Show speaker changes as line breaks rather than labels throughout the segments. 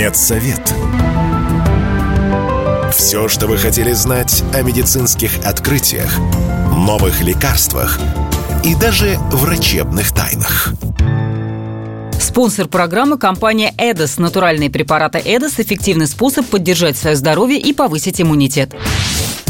Медсовет. Все, что вы хотели знать о медицинских открытиях, новых лекарствах и даже врачебных тайнах.
Спонсор программы – компания «Эдос». Натуральные препараты «Эдос» – эффективный способ поддержать свое здоровье и повысить иммунитет.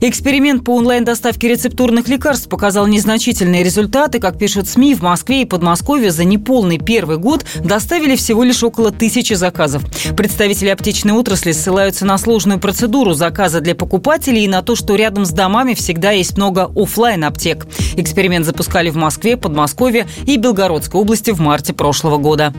Эксперимент по онлайн-доставке рецептурных лекарств показал незначительные результаты. Как пишут СМИ, в Москве и Подмосковье за неполный первый год доставили всего лишь около тысячи заказов. Представители аптечной отрасли ссылаются на сложную процедуру заказа для покупателей и на то, что рядом с домами всегда есть много офлайн аптек Эксперимент запускали в Москве, Подмосковье и Белгородской области в марте прошлого года.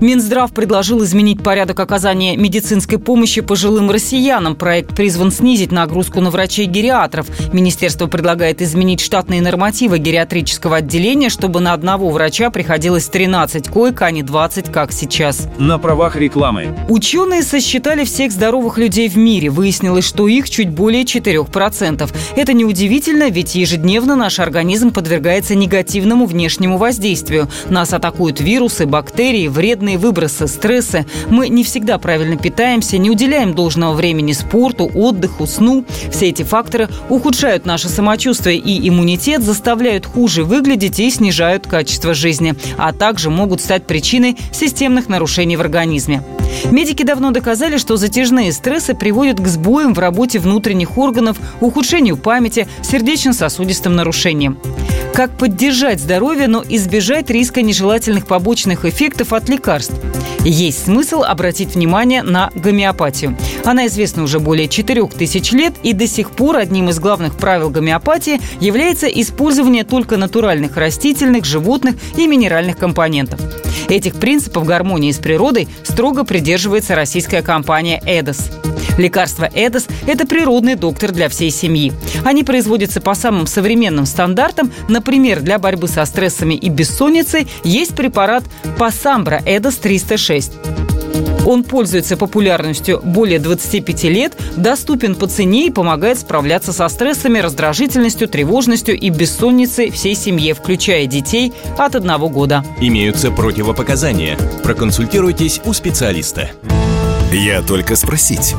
Минздрав предложил изменить порядок оказания медицинской помощи пожилым россиянам. Проект призван снизить нагрузку на врачей-гериатров. Министерство предлагает изменить штатные нормативы гериатрического отделения, чтобы на одного врача приходилось 13 коек, а не 20, как сейчас.
На правах рекламы.
Ученые сосчитали всех здоровых людей в мире. Выяснилось, что их чуть более 4%. Это неудивительно, ведь ежедневно наш организм подвергается негативному внешнему воздействию. Нас атакуют вирусы, бактерии, вредные вредные выбросы, стрессы. Мы не всегда правильно питаемся, не уделяем должного времени спорту, отдыху, сну. Все эти факторы ухудшают наше самочувствие и иммунитет, заставляют хуже выглядеть и снижают качество жизни, а также могут стать причиной системных нарушений в организме. Медики давно доказали, что затяжные стрессы приводят к сбоям в работе внутренних органов, ухудшению памяти, сердечно-сосудистым нарушениям. Как поддержать здоровье, но избежать риска нежелательных побочных эффектов от лекарств? Есть смысл обратить внимание на гомеопатию. Она известна уже более 4000 лет, и до сих пор одним из главных правил гомеопатии является использование только натуральных растительных, животных и минеральных компонентов. Этих принципов гармонии с природой строго придерживается российская компания «Эдос». Лекарство «Эдос» – это природный доктор для всей семьи. Они производятся по самым современным стандартам. Например, для борьбы со стрессами и бессонницей есть препарат «Пасамбра Эдос 306». Он пользуется популярностью более 25 лет, доступен по цене и помогает справляться со стрессами, раздражительностью, тревожностью и бессонницей всей семье, включая детей от одного года.
Имеются противопоказания. Проконсультируйтесь у специалиста.
Я только спросить.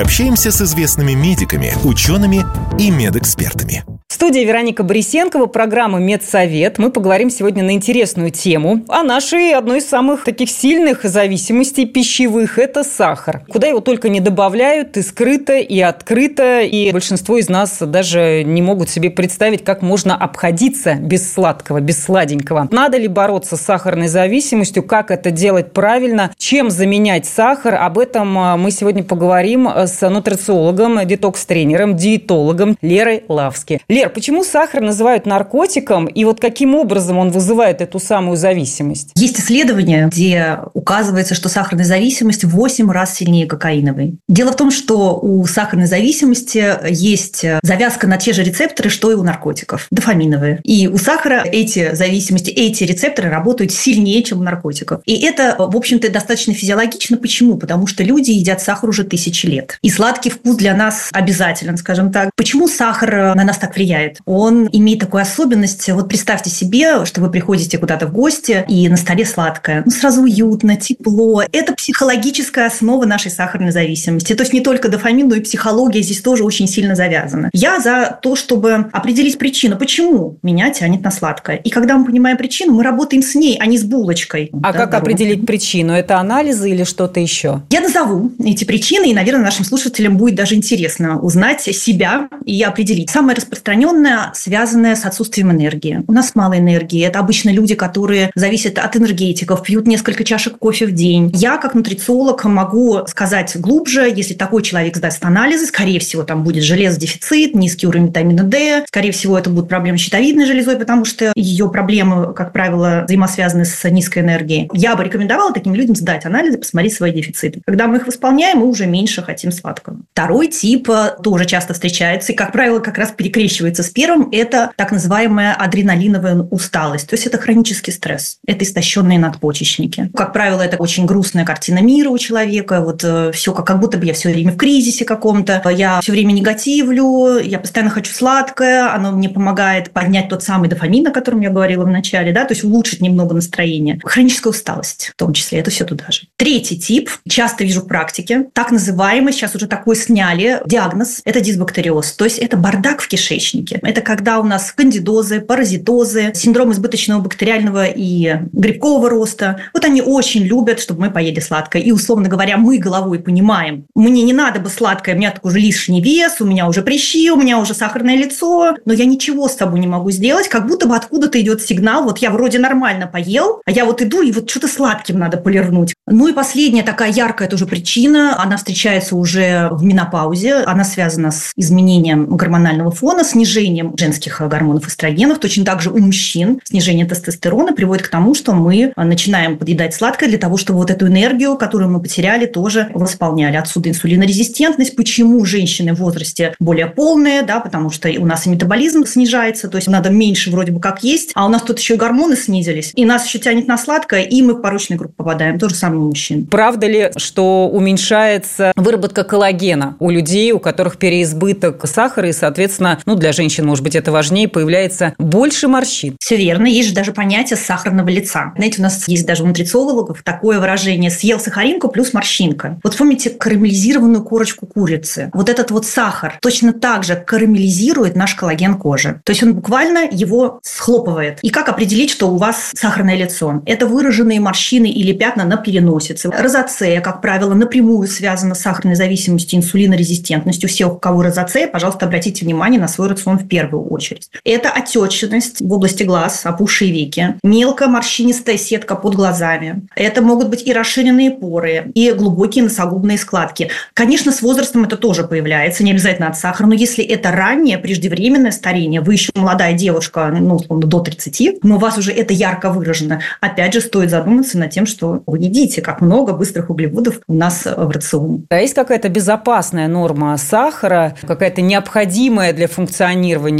Общаемся с известными медиками, учеными и медэкспертами.
В студии Вероника Борисенкова, программа «Медсовет». Мы поговорим сегодня на интересную тему о нашей одной из самых таких сильных зависимостей пищевых – это сахар. Куда его только не добавляют, и скрыто, и открыто, и большинство из нас даже не могут себе представить, как можно обходиться без сладкого, без сладенького. Надо ли бороться с сахарной зависимостью, как это делать правильно, чем заменять сахар. Об этом а, мы сегодня поговорим с нутрициологом, детокс-тренером, диетологом Лерой Лавски. Лера, Вер, почему сахар называют наркотиком, и вот каким образом он вызывает эту самую зависимость?
Есть исследование, где указывается, что сахарная зависимость в 8 раз сильнее кокаиновой. Дело в том, что у сахарной зависимости есть завязка на те же рецепторы, что и у наркотиков, дофаминовые. И у сахара эти зависимости, эти рецепторы работают сильнее, чем у наркотиков. И это, в общем-то, достаточно физиологично. Почему? Потому что люди едят сахар уже тысячи лет. И сладкий вкус для нас обязателен, скажем так. Почему сахар на нас так влияет? Влияет. Он имеет такую особенность. Вот представьте себе, что вы приходите куда-то в гости, и на столе сладкое. Ну, сразу уютно, тепло. Это психологическая основа нашей сахарной зависимости. То есть не только дофамин, но и психология здесь тоже очень сильно завязана. Я за то, чтобы определить причину, почему меня тянет на сладкое. И когда мы понимаем причину, мы работаем с ней, а не с булочкой.
А да, как здорово. определить причину? Это анализы или что-то еще?
Я назову эти причины, и, наверное, нашим слушателям будет даже интересно узнать себя и определить. Самое распространенное распространенная, связанная с отсутствием энергии. У нас мало энергии. Это обычно люди, которые зависят от энергетиков, пьют несколько чашек кофе в день. Я, как нутрициолог, могу сказать глубже, если такой человек сдаст анализы, скорее всего, там будет железодефицит, низкий уровень витамина D, скорее всего, это будет проблема щитовидной железой, потому что ее проблемы, как правило, взаимосвязаны с низкой энергией. Я бы рекомендовала таким людям сдать анализы, посмотреть свои дефициты. Когда мы их восполняем, мы уже меньше хотим сладкого. Второй тип э, тоже часто встречается и, как правило, как раз перекрещивает сталкивается с первым, это так называемая адреналиновая усталость. То есть это хронический стресс, это истощенные надпочечники. Как правило, это очень грустная картина мира у человека. Вот э, все как, как будто бы я все время в кризисе каком-то. Я все время негативлю, я постоянно хочу сладкое, оно мне помогает поднять тот самый дофамин, о котором я говорила в начале, да, то есть улучшить немного настроение. Хроническая усталость в том числе, это все туда же. Третий тип, часто вижу в практике, так называемый, сейчас уже такой сняли, диагноз, это дисбактериоз, то есть это бардак в кишечнике. Это когда у нас кандидозы, паразитозы, синдром избыточного бактериального и грибкового роста. Вот они очень любят, чтобы мы поели сладкое. И, условно говоря, мы головой понимаем, мне не надо бы сладкое, у меня такой уже лишний вес, у меня уже прыщи, у меня уже сахарное лицо, но я ничего с собой не могу сделать, как будто бы откуда-то идет сигнал, вот я вроде нормально поел, а я вот иду и вот что-то сладким надо полирнуть. Ну и последняя такая яркая тоже причина, она встречается уже в менопаузе, она связана с изменением гормонального фона, снижением женских гормонов эстрогенов, точно так же у мужчин снижение тестостерона приводит к тому, что мы начинаем подъедать сладкое для того, чтобы вот эту энергию, которую мы потеряли, тоже восполняли. Отсюда инсулинорезистентность. Почему женщины в возрасте более полные, да, потому что у нас и метаболизм снижается, то есть надо меньше вроде бы как есть, а у нас тут еще и гормоны снизились, и нас еще тянет на сладкое, и мы в порочную группу попадаем. То же самое у мужчин.
Правда ли, что уменьшается выработка коллагена у людей, у которых переизбыток сахара, и, соответственно, ну, для женщин, может быть, это важнее, появляется больше морщин?
Все верно. Есть же даже понятие сахарного лица. Знаете, у нас есть даже у нутрициологов такое выражение «съел сахаринку плюс морщинка». Вот помните карамелизированную корочку курицы? Вот этот вот сахар точно так же карамелизирует наш коллаген кожи. То есть он буквально его схлопывает. И как определить, что у вас сахарное лицо? Это выраженные морщины или пятна на переносице. Розацея, как правило, напрямую связана с сахарной зависимостью, инсулинорезистентностью. Все, у кого розацея, пожалуйста, обратите внимание на свой рацион в первую очередь. Это отечность в области глаз, опухшие веки, мелкая морщинистая сетка под глазами. Это могут быть и расширенные поры, и глубокие носогубные складки. Конечно, с возрастом это тоже появляется, не обязательно от сахара, но если это раннее, преждевременное старение, вы еще молодая девушка, ну, условно, до 30, но у вас уже это ярко выражено, опять же, стоит задуматься над тем, что вы едите, как много быстрых углеводов у нас в рационе.
А есть какая-то безопасная норма сахара, какая-то необходимая для функционирования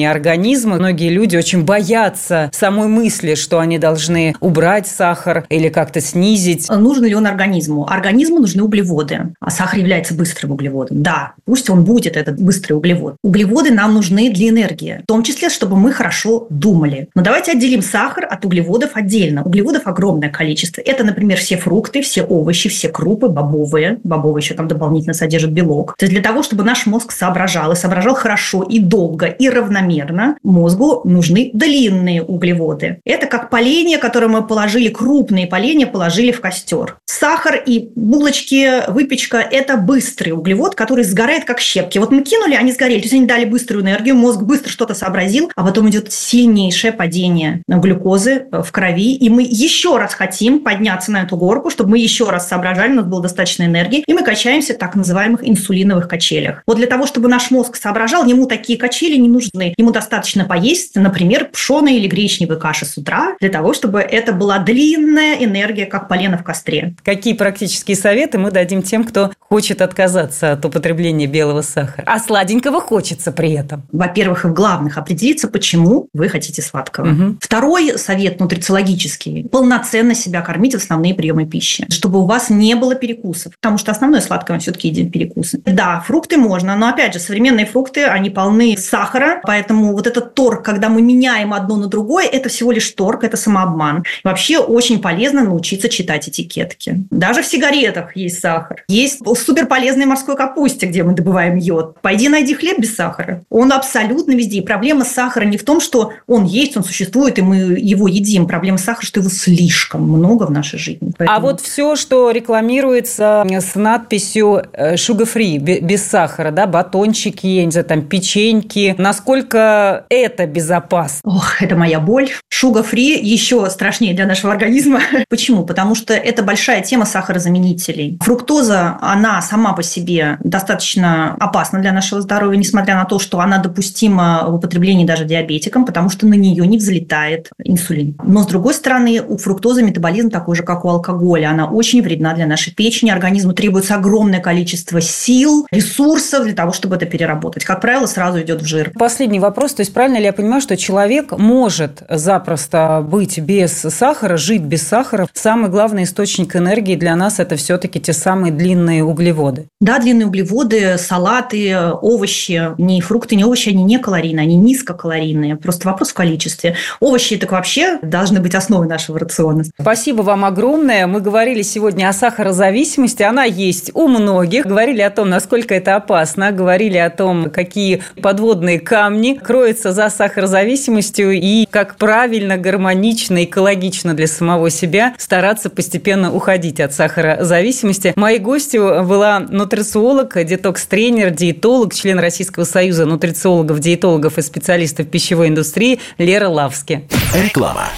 организма? Многие люди очень боятся самой мысли, что они должны убрать сахар или как-то снизить.
Нужен ли он организму? Организму нужны углеводы, а сахар является быстрым углеводом. Да, пусть он будет этот быстрый углевод. Углеводы нам нужны для энергии, в том числе, чтобы мы хорошо думали. Но давайте отделим сахар от углеводов отдельно. Углеводов огромное количество. Это, например, все фрукты, все овощи, все крупы, бобовые. Бобовые еще там дополнительно содержат белок. То есть для того, чтобы наш мозг соображал, и соображал хорошо, и долго, и равномерно, мозгу нужны длинные углеводы. Это как поленья, которые мы положили, крупные поленья положили в костер. Сахар и булочки, выпечка – это быстрый углевод, который сгорает как щепки. Вот мы кинули, они сгорели. То есть они дали быструю энергию, мозг быстро что-то сообразил, а потом идет сильнейшее падение глюкозы в крови, и мы еще раз хотим подняться на эту горку, чтобы мы еще раз соображали, у нас было достаточно энергии, и мы качаемся в так называемых инсулиновых качелях. Вот для того, чтобы наш мозг соображал, ему такие качели не нужны. Ему достаточно поесть, например, пшеной или гречневой каши с утра, для того, чтобы это была длинная энергия, как полено в костре.
Какие практические советы мы дадим тем, кто хочет отказаться от употребления белого сахара, а сладенького хочется при этом?
Во-первых, и в главных определиться, почему вы хотите сладкого. Угу. Второй совет нутрициологический – полноценно себя кормить в основные приемы пищи, чтобы у вас не было перекусов, потому что основное сладкое мы все-таки едим перекусы. Да, фрукты можно, но опять же, современные фрукты, они полны сахара, поэтому вот этот торг, когда мы меняем одно на другое, это всего лишь торг, это самообман. Вообще очень полезно научиться читать этикетки. Даже в сигаретах есть сахар. Есть супер полезной морской капусте, где мы добываем йод. Пойди найди хлеб без сахара. Он абсолютно везде. И проблема сахара не в том, что он есть, он существует, и мы его едим. Проблема сахара, что его слишком много в нашей жизни.
А Поэтому... А вот все, что рекламируется с надписью э, sugar free, без сахара, да, батончики, я не знаю, там печеньки, насколько это безопасно?
Ох, это моя боль. Free еще страшнее для нашего организма. Почему? Потому что это большая тема сахарозаменителей. Фруктоза, она сама по себе достаточно опасна для нашего здоровья, несмотря на то, что она допустима в употреблении даже диабетикам, потому что на нее не взлетает инсулин. Но, с другой стороны, у фруктозы метаболизм такой же, как у алкоголя. Она очень вредна для нашей печени. Организму требуется огромное количество сил, ресурсов для того, чтобы это переработать. Как правило, сразу идет в жир.
Последний вопрос. То есть правильно ли я понимаю, что человек может запросто быть без сахара, жить без сахара? Самый главный источник энергии для нас – это все-таки те самые длинные углеводы.
Да, длинные углеводы, салаты, овощи, не фрукты, не овощи, они не калорийные, они низкокалорийные. Просто вопрос в количестве. Овощи так вообще должны быть основой нашего рациона.
Спасибо вам огромное. Мы говорили сегодня о сахарозависимости. Она есть у многих. Говорили о том, насколько это опасно. Говорили о том, какие подводные камни кроются за сахарозависимостью и как правильно, гармонично, экологично для самого себя стараться постепенно уходить от сахарозависимости. Моей гостью была нутрициолог, детокс-тренер, диетолог, член Российского союза нутрициологов, диетологов и специалистов пищевой индустрии Лера Лавски.
Реклама.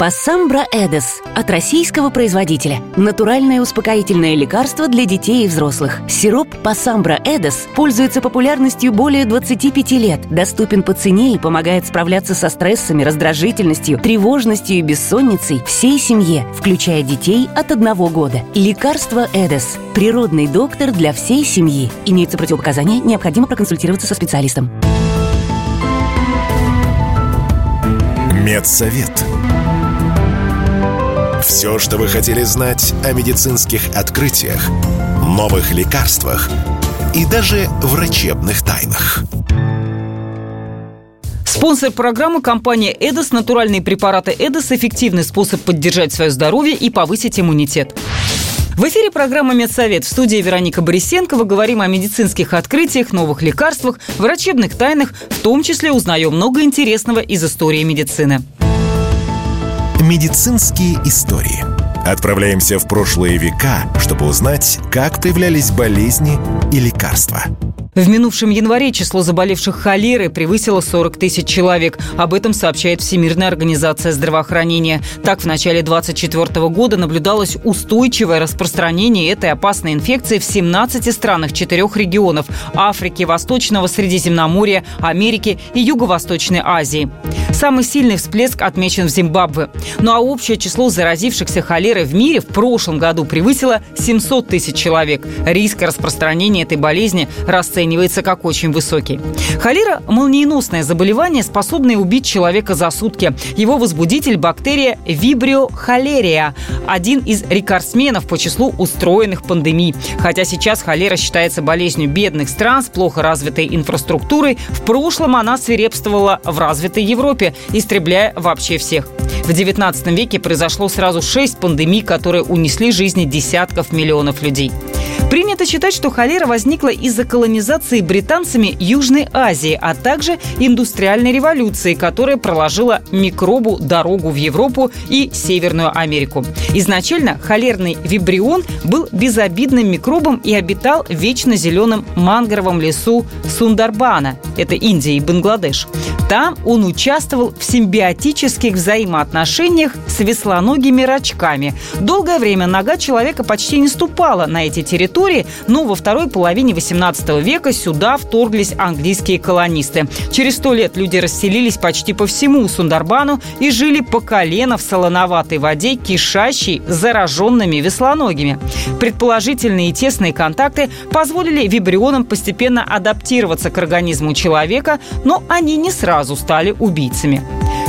Пассамбра Эдес от российского производителя. Натуральное успокоительное лекарство для детей и взрослых. Сироп Пассамбра Эдес пользуется популярностью более 25 лет, доступен по цене и помогает справляться со стрессами, раздражительностью, тревожностью и бессонницей всей семье, включая детей от одного года. Лекарство Эдес. Природный доктор для всей семьи. Имеются противопоказания, необходимо проконсультироваться со специалистом.
Медсовет. Все, что вы хотели знать о медицинских открытиях, новых лекарствах и даже врачебных тайнах.
Спонсор программы – компания «Эдос». Натуральные препараты «Эдос» – эффективный способ поддержать свое здоровье и повысить иммунитет. В эфире программа «Медсовет». В студии Вероника Борисенкова говорим о медицинских открытиях, новых лекарствах, врачебных тайнах, в том числе узнаем много интересного из истории медицины.
Медицинские истории. Отправляемся в прошлые века, чтобы узнать, как появлялись болезни и лекарства.
В минувшем январе число заболевших холерой превысило 40 тысяч человек. Об этом сообщает Всемирная организация здравоохранения. Так, в начале 2024 года наблюдалось устойчивое распространение этой опасной инфекции в 17 странах четырех регионов – Африки, Восточного Средиземноморья, Америки и Юго-Восточной Азии. Самый сильный всплеск отмечен в Зимбабве. Ну а общее число заразившихся холерой в мире в прошлом году превысило 700 тысяч человек. Риск распространения этой болезни расценивается оценивается как очень высокий. Холера – молниеносное заболевание, способное убить человека за сутки. Его возбудитель – бактерия Vibrio холерия, один из рекордсменов по числу устроенных пандемий. Хотя сейчас холера считается болезнью бедных стран с плохо развитой инфраструктурой, в прошлом она свирепствовала в развитой Европе, истребляя вообще всех. В XIX веке произошло сразу шесть пандемий, которые унесли жизни десятков миллионов людей. Принято считать, что холера возникла из-за колонизации британцами Южной Азии, а также индустриальной революции, которая проложила микробу дорогу в Европу и Северную Америку. Изначально холерный вибрион был безобидным микробом и обитал в вечно зеленом мангровом лесу Сундарбана. Это Индия и Бангладеш. Там он участвовал в симбиотических взаимоотношениях с веслоногими рачками. Долгое время нога человека почти не ступала на эти территории, но во второй половине 18 века сюда вторглись английские колонисты. Через сто лет люди расселились почти по всему Сундарбану и жили по колено в солоноватой воде, кишащей зараженными веслоногими. Предположительные тесные контакты позволили вибрионам постепенно адаптироваться к организму человека, но они не сразу стали убийцами.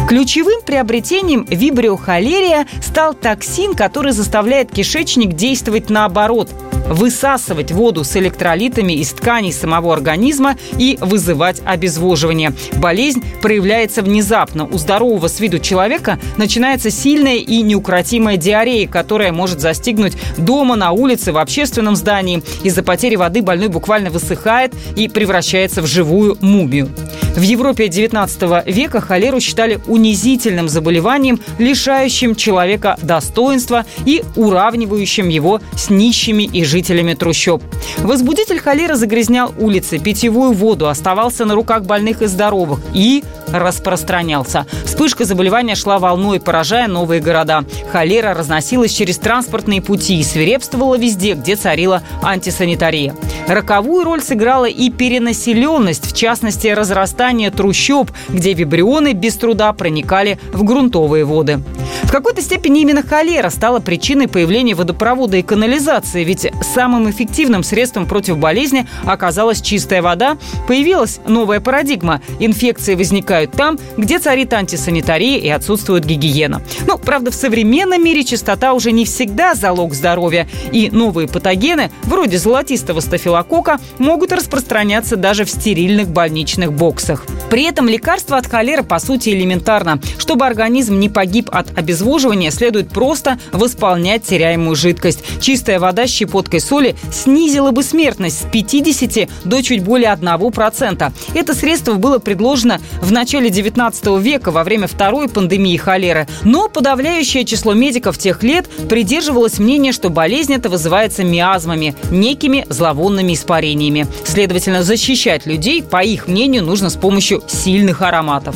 Ключевым приобретением вибриохолерия стал токсин, который заставляет кишечник действовать наоборот – высасывать воду с электролитами из тканей самого организма и вызывать обезвоживание. Болезнь проявляется внезапно. У здорового с виду человека начинается сильная и неукротимая диарея, которая может застигнуть дома, на улице, в общественном здании. Из-за потери воды больной буквально высыхает и превращается в живую мумию. В Европе XIX века холеру считали унизительным заболеванием, лишающим человека достоинства и уравнивающим его с нищими и жителями трущоб. Возбудитель холеры загрязнял улицы, питьевую воду, оставался на руках больных и здоровых и распространялся. Вспышка заболевания шла волной, поражая новые города. Холера разносилась через транспортные пути и свирепствовала везде, где царила антисанитария. Роковую роль сыграла и перенаселенность, в частности, разрастание трущоб, где вибрионы без труда проникали в грунтовые воды. В какой-то степени именно холера стала причиной появления водопровода и канализации, ведь самым эффективным средством против болезни оказалась чистая вода. Появилась новая парадигма. Инфекции возникают там, где царит антисанитария и отсутствует гигиена. Ну, правда, в современном мире чистота уже не всегда залог здоровья, и новые патогены, вроде золотистого стафилокока, могут распространяться даже в стерильных больничных боксах. При этом лекарство от холеры, по сути, элементарно. Чтобы организм не погиб от обезвоживания, следует просто восполнять теряемую жидкость. Чистая вода с щепоткой соли снизила бы смертность с 50 до чуть более 1%. Это средство было предложено в начале 19 века во время второй пандемии холеры. Но подавляющее число медиков тех лет придерживалось мнения, что болезнь эта вызывается миазмами, некими зловонными испарениями. Следовательно, защищать людей, по их мнению, нужно с помощью сильных ароматов.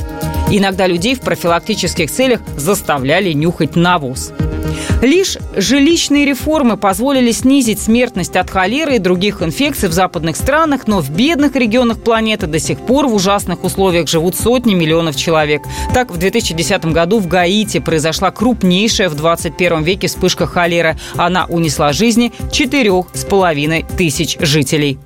Иногда людей в профилактических целях заставляли нюхать навоз. Лишь жилищные реформы позволили снизить смертность от холеры и других инфекций в западных странах, но в бедных регионах планеты до сих пор в ужасных условиях живут сотни миллионов человек. Так, в 2010 году в Гаити произошла крупнейшая в 21 веке вспышка холеры. Она унесла жизни четырех с половиной тысяч жителей.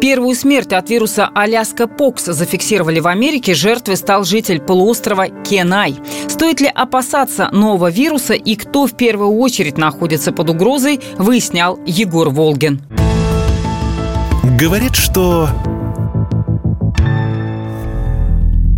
Первую смерть от вируса Аляска Покс зафиксировали в Америке. Жертвой стал житель полуострова Кенай. Стоит ли опасаться нового вируса и кто в первую очередь находится под угрозой, выяснял Егор Волгин.
Говорит, что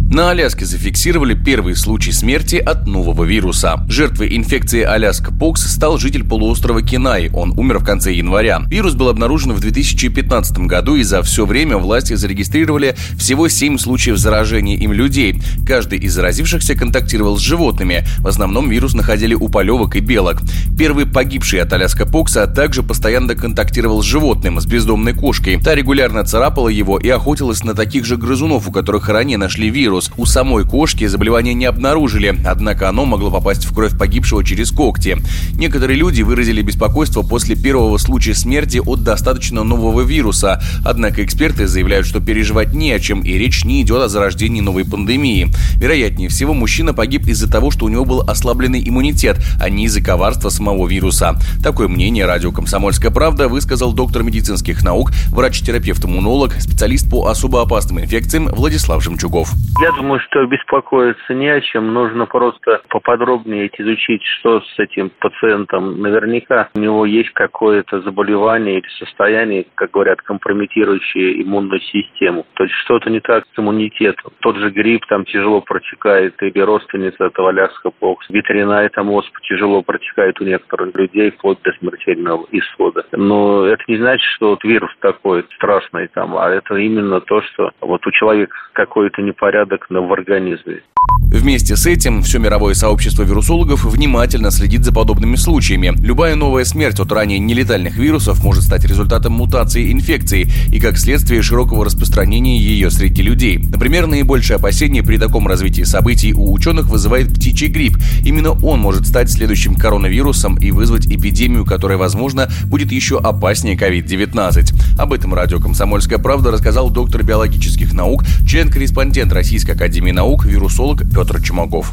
На Аляске зафиксировали первый случай смерти от нового вируса. Жертвой инфекции Аляска Покс стал житель полуострова Кинай. Он умер в конце января. Вирус был обнаружен в 2015 году, и за все время власти зарегистрировали всего 7 случаев заражения им людей. Каждый из заразившихся контактировал с животными. В основном вирус находили у полевок и белок. Первый погибший от Аляска Покса также постоянно контактировал с животным, с бездомной кошкой. Та регулярно царапала его и охотилась на таких же грызунов, у которых ранее нашли вирус. У самой кошки заболевания не обнаружили, однако оно могло попасть в кровь погибшего через когти. Некоторые люди выразили беспокойство после первого случая смерти от достаточно нового вируса, однако эксперты заявляют, что переживать не о чем и речь не идет о зарождении новой пандемии. Вероятнее всего, мужчина погиб из-за того, что у него был ослабленный иммунитет, а не из-за коварства самого вируса. Такое мнение радио «Комсомольская правда» высказал доктор медицинских наук, врач-терапевт-иммунолог, специалист по особо опасным инфекциям Владислав Жемчугов.
Я думаю, что беспокоиться не о чем. Нужно просто поподробнее изучить, что с этим пациентом. Наверняка у него есть какое-то заболевание или состояние, как говорят, компрометирующее иммунную систему. То есть что-то не так с иммунитетом. Тот же грипп там тяжело протекает, или родственница этого ляска покс. Ветряная там оспа тяжело протекает у некоторых людей, вплоть до смертельного исхода. Но это не значит, что вот вирус такой страшный там, а это именно то, что вот у человека какой-то непорядок в организме.
Вместе с этим все мировое сообщество вирусологов внимательно следит за подобными случаями. Любая новая смерть от ранее нелетальных вирусов может стать результатом мутации инфекции и как следствие широкого распространения ее среди людей. Например, наибольшее опасение при таком развитии событий у ученых вызывает птичий грипп. Именно он может стать следующим коронавирусом и вызвать эпидемию, которая, возможно, будет еще опаснее COVID-19. Об этом радио «Комсомольская правда» рассказал доктор биологических наук, член-корреспондент Российской академии наук, вирусолог Петр Чумаков.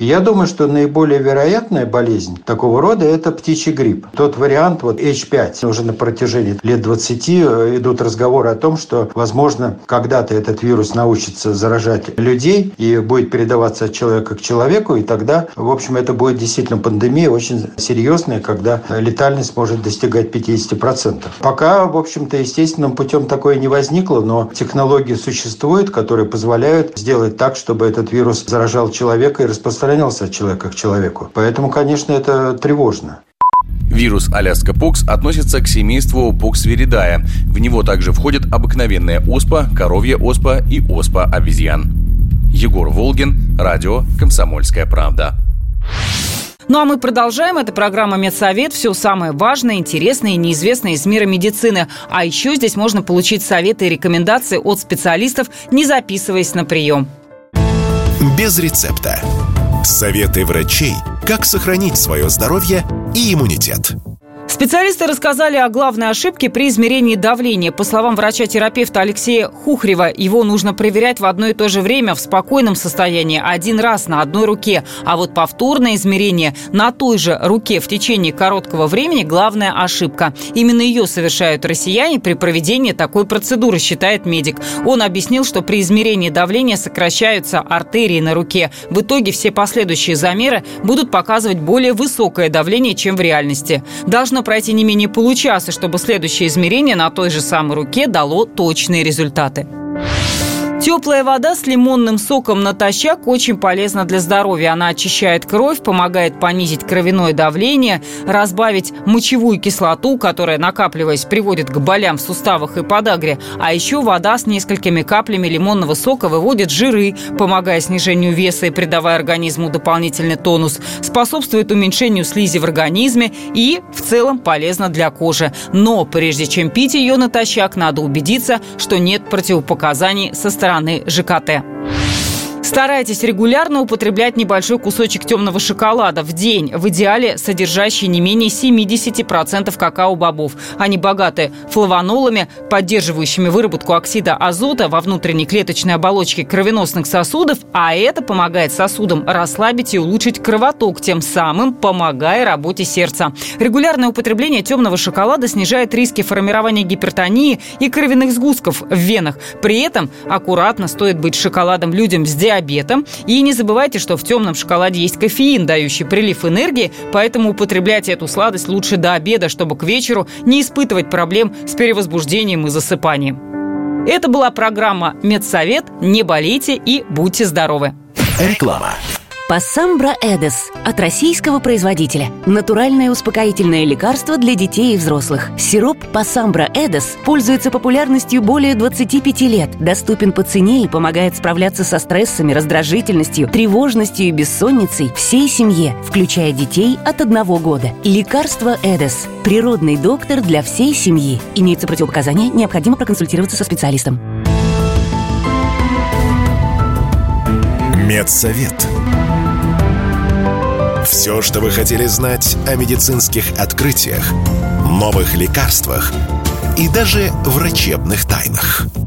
Я думаю, что наиболее вероятная болезнь такого рода – это птичий грипп. Тот вариант, вот H5, уже на протяжении лет 20 э, идут разговоры о том, что, возможно, когда-то этот вирус научится заражать людей и будет передаваться от человека к человеку, и тогда, в общем, это будет действительно пандемия очень серьезная, когда летальность может достигать 50%. Пока, в общем-то, естественным путем такое не возникло, но технологии существуют, которые позволяют сделать так, чтобы этот вирус заражал человека и распространялся распространялся от человека к человеку. Поэтому, конечно, это тревожно.
Вирус Аляска Покс относится к семейству Поксвиридая. В него также входят обыкновенная оспа, коровья оспа и оспа обезьян. Егор Волгин, радио «Комсомольская правда».
Ну а мы продолжаем. Это программа «Медсовет». Все самое важное, интересное и неизвестное из мира медицины. А еще здесь можно получить советы и рекомендации от специалистов, не записываясь на прием.
Без рецепта. Советы врачей, как сохранить свое здоровье и иммунитет.
Специалисты рассказали о главной ошибке при измерении давления. По словам врача-терапевта Алексея Хухрева, его нужно проверять в одно и то же время в спокойном состоянии один раз на одной руке. А вот повторное измерение на той же руке в течение короткого времени – главная ошибка. Именно ее совершают россияне при проведении такой процедуры, считает медик. Он объяснил, что при измерении давления сокращаются артерии на руке. В итоге все последующие замеры будут показывать более высокое давление, чем в реальности. Должно пройти не менее получаса, чтобы следующее измерение на той же самой руке дало точные результаты. Теплая вода с лимонным соком натощак очень полезна для здоровья. Она очищает кровь, помогает понизить кровяное давление, разбавить мочевую кислоту, которая, накапливаясь, приводит к болям в суставах и подагре. А еще вода с несколькими каплями лимонного сока выводит жиры, помогая снижению веса и придавая организму дополнительный тонус, способствует уменьшению слизи в организме и в целом полезна для кожи. Но прежде чем пить ее натощак, надо убедиться, что нет противопоказаний со стороны стороны ЖКТ. Старайтесь регулярно употреблять небольшой кусочек темного шоколада в день, в идеале содержащий не менее 70% какао-бобов. Они богаты флавонолами, поддерживающими выработку оксида азота во внутренней клеточной оболочке кровеносных сосудов, а это помогает сосудам расслабить и улучшить кровоток, тем самым помогая работе сердца. Регулярное употребление темного шоколада снижает риски формирования гипертонии и кровяных сгустков в венах. При этом аккуратно стоит быть шоколадом людям с диабетом диабетом. И не забывайте, что в темном шоколаде есть кофеин, дающий прилив энергии, поэтому употребляйте эту сладость лучше до обеда, чтобы к вечеру не испытывать проблем с перевозбуждением и засыпанием. Это была программа «Медсовет». Не болейте и будьте здоровы.
Реклама.
Пассамбра Эдес от российского производителя. Натуральное успокоительное лекарство для детей и взрослых. Сироп Пассамбра Эдес пользуется популярностью более 25 лет, доступен по цене и помогает справляться со стрессами, раздражительностью, тревожностью и бессонницей всей семье, включая детей от одного года. Лекарство Эдес. Природный доктор для всей семьи. Имеются противопоказания, необходимо проконсультироваться со специалистом.
Медсовет. Все, что вы хотели знать о медицинских открытиях, новых лекарствах и даже врачебных тайнах –